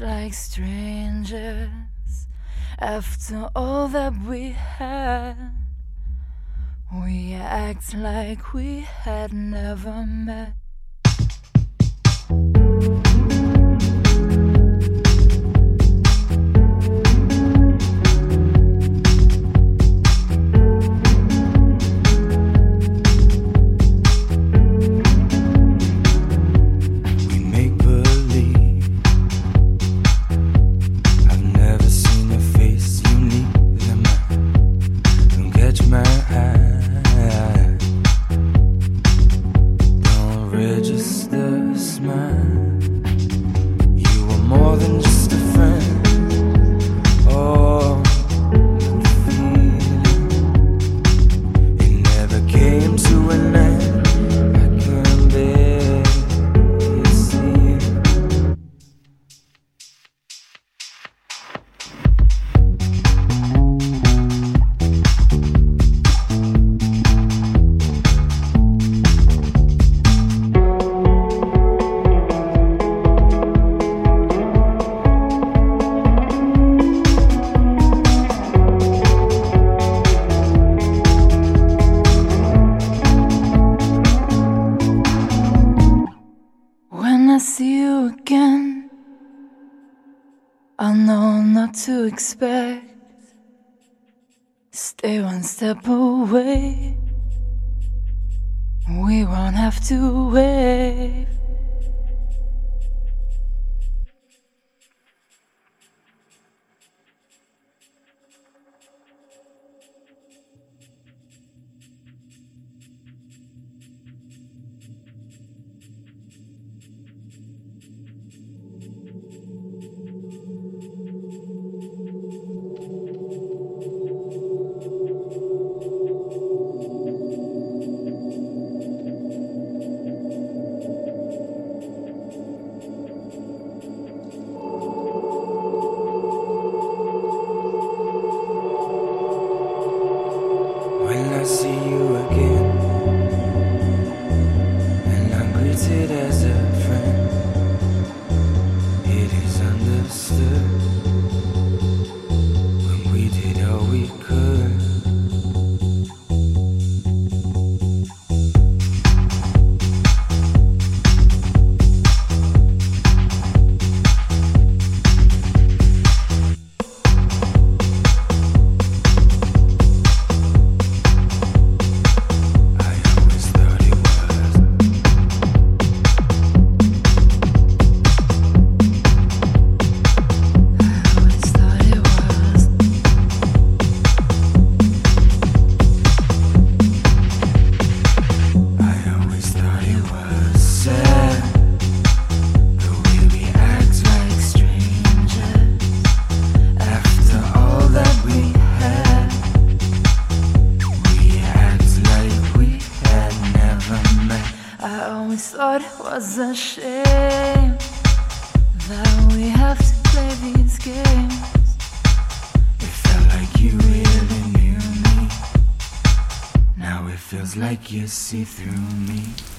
like strangers after all that we had. We act like we had never met. To Stay one step away. We won't have to wait. Was a shame that we have to play these games. It felt like you really knew me. Now it feels like you see through me.